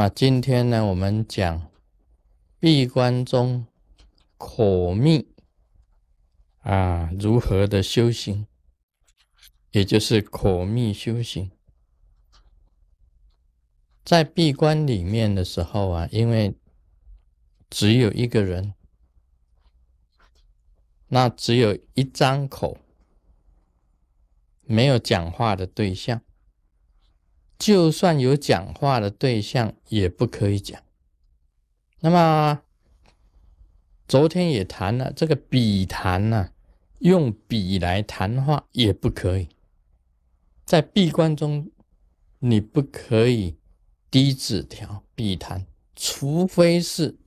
么今天呢，我们讲闭关中口密啊，如何的修行，也就是口密修行。在闭关里面的时候啊，因为只有一个人，那只有一张口，没有讲话的对象。就算有讲话的对象，也不可以讲。那么昨天也谈了这个笔谈呢，用笔来谈话也不可以。在闭关中，你不可以递纸条、笔谈，除非是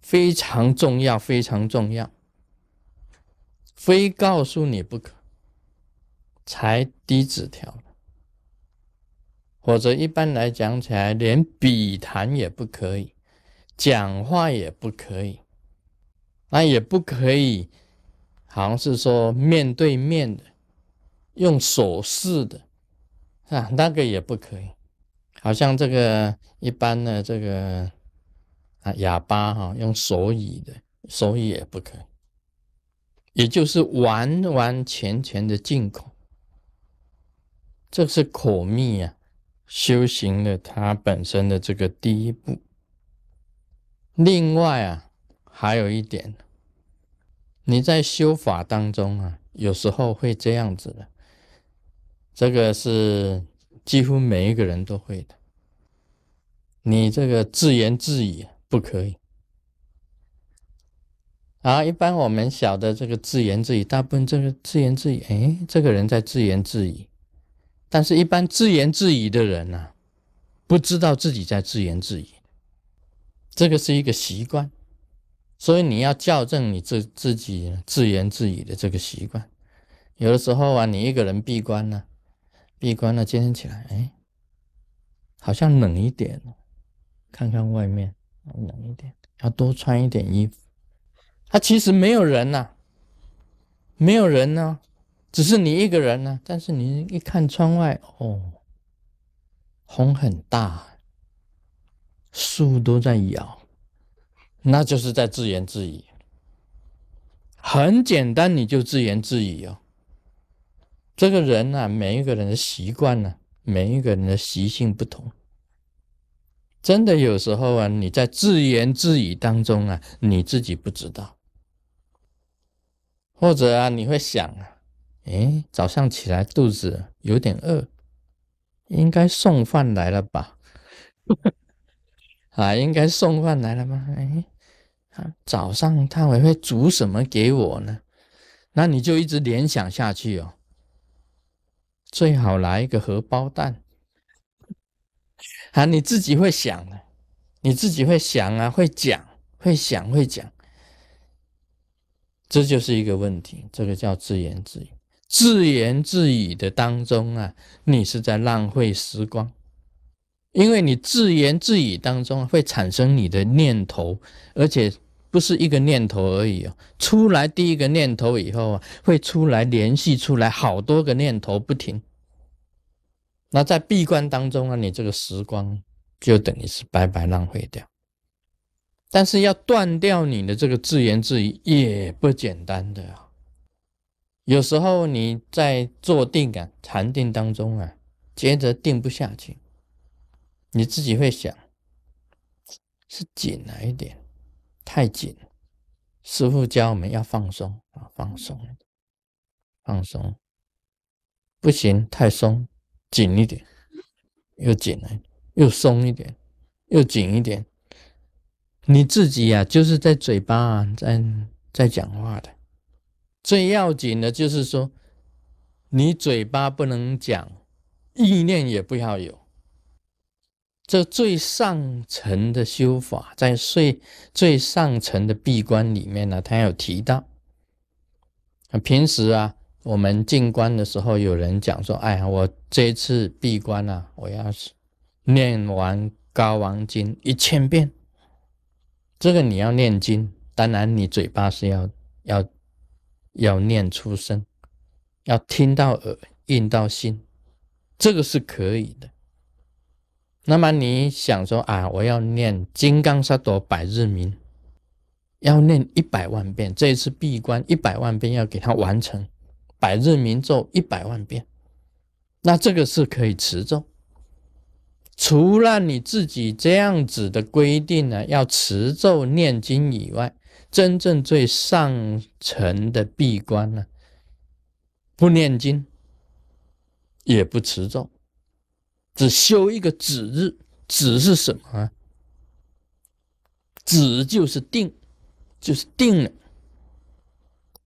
非常重要、非常重要，非告诉你不可，才递纸条。或者一般来讲起来，连笔谈也不可以，讲话也不可以，那也不可以，好像是说面对面的，用手势的啊，那个也不可以。好像这个一般的这个啊哑巴哈，用手语的，手语也不可以，也就是完完全全的进口，这是口密啊。修行了它本身的这个第一步。另外啊，还有一点，你在修法当中啊，有时候会这样子的，这个是几乎每一个人都会的。你这个自言自语不可以啊。一般我们晓得这个自言自语，大部分这个自言自语，哎，这个人在自言自语。但是，一般自言自语的人呢，不知道自己在自言自语，这个是一个习惯，所以你要校正你自自己自言自语的这个习惯。有的时候啊，你一个人闭关呢，闭关了，今天起来，哎，好像冷一点，看看外面冷一点，要多穿一点衣服。他其实没有人呐，没有人呢。只是你一个人呢，但是你一看窗外，哦，风很大，树都在摇，那就是在自言自语。很简单，你就自言自语哦。这个人呢，每一个人的习惯呢，每一个人的习性不同，真的有时候啊，你在自言自语当中啊，你自己不知道，或者啊，你会想啊。哎，早上起来肚子有点饿，应该送饭来了吧？啊，应该送饭来了吗？哎，早上他会会煮什么给我呢？那你就一直联想下去哦。最好来一个荷包蛋。啊，你自己会想的，你自己会想啊，会讲，会想，会讲，这就是一个问题。这个叫自言自语。自言自语的当中啊，你是在浪费时光，因为你自言自语当中会产生你的念头，而且不是一个念头而已哦。出来第一个念头以后啊，会出来联系出来好多个念头不停。那在闭关当中啊，你这个时光就等于是白白浪费掉。但是要断掉你的这个自言自语也不简单的啊。有时候你在坐定啊、禅定当中啊，接着定不下去，你自己会想，是紧了一点，太紧。师傅教我们要放松啊，放松，放松，不行，太松，紧一点，又紧了，又松一点，又紧一点。你自己呀，就是在嘴巴啊，在在讲话的。最要紧的就是说，你嘴巴不能讲，意念也不要有。这最上层的修法，在最最上层的闭关里面呢，他有提到。平时啊，我们进关的时候，有人讲说：“哎呀，我这次闭关啊，我要念完《高王经》一千遍。”这个你要念经，当然你嘴巴是要要。要念出声，要听到耳，印到心，这个是可以的。那么你想说啊，我要念金刚萨埵百日明，要念一百万遍，这一次闭关一百万遍要给它完成，百日明咒一百万遍，那这个是可以持咒。除了你自己这样子的规定呢，要持咒念经以外，真正最上层的闭关呢，不念经，也不持咒。只修一个止日，止是什么？止就是定，就是定了，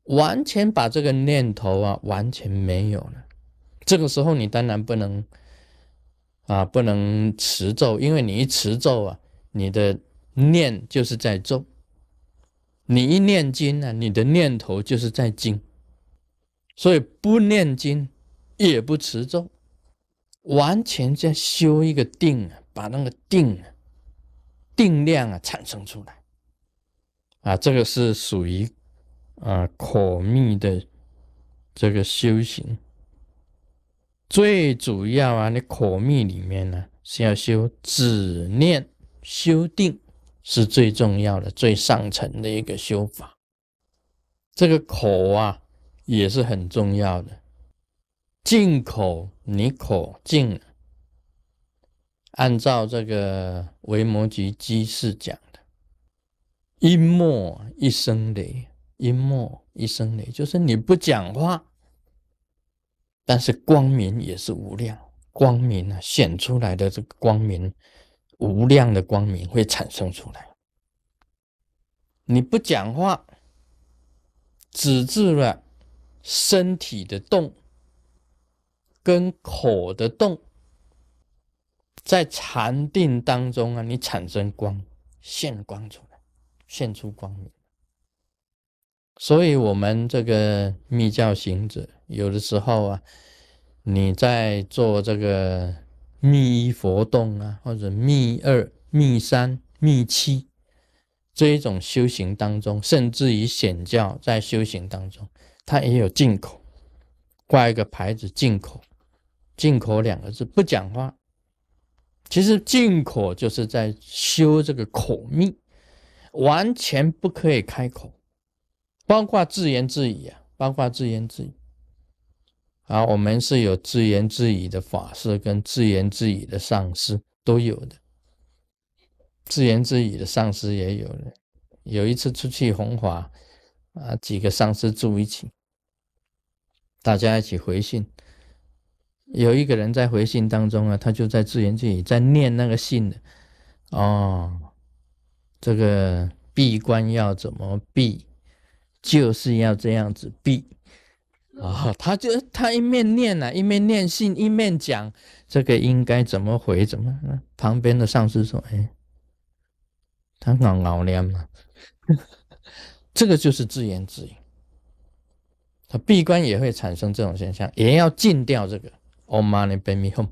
完全把这个念头啊，完全没有了。这个时候你当然不能啊，不能持咒，因为你一持咒啊，你的念就是在咒；你一念经呢，你的念头就是在经。所以不念经，也不持咒。完全在修一个定啊，把那个定啊、定量啊产生出来啊，这个是属于啊口密的这个修行。最主要啊，你口密里面呢是要修止念、修定，是最重要的、最上层的一个修法。这个口啊也是很重要的。进口，你口净。按照这个维摩诘居士讲的，一默一声雷，一默一声雷，就是你不讲话，但是光明也是无量，光明啊显出来的这个光明，无量的光明会产生出来。你不讲话，止住了身体的动。跟口的动，在禅定当中啊，你产生光，现光出来，现出光明。所以，我们这个密教行者，有的时候啊，你在做这个密一佛洞啊，或者密二、密三、密七这一种修行当中，甚至于显教在修行当中，它也有进口，挂一个牌子进口。进口两个字不讲话，其实进口就是在修这个口密，完全不可以开口，包括自言自语啊，包括自言自语。啊，我们是有自言自语的法师跟自言自语的上师都有的，自言自语的上师也有的。有一次出去弘法，啊，几个上师住一起，大家一起回信。有一个人在回信当中啊，他就在自言自语，在念那个信的哦，这个闭关要怎么闭，就是要这样子闭啊。他就他一面念啊，一面念信，一面讲这个应该怎么回，怎么？旁边的上司说：“哎，他熬熬念嘛，这个就是自言自语。他闭关也会产生这种现象，也要禁掉这个。” Om Mani p a m e Hum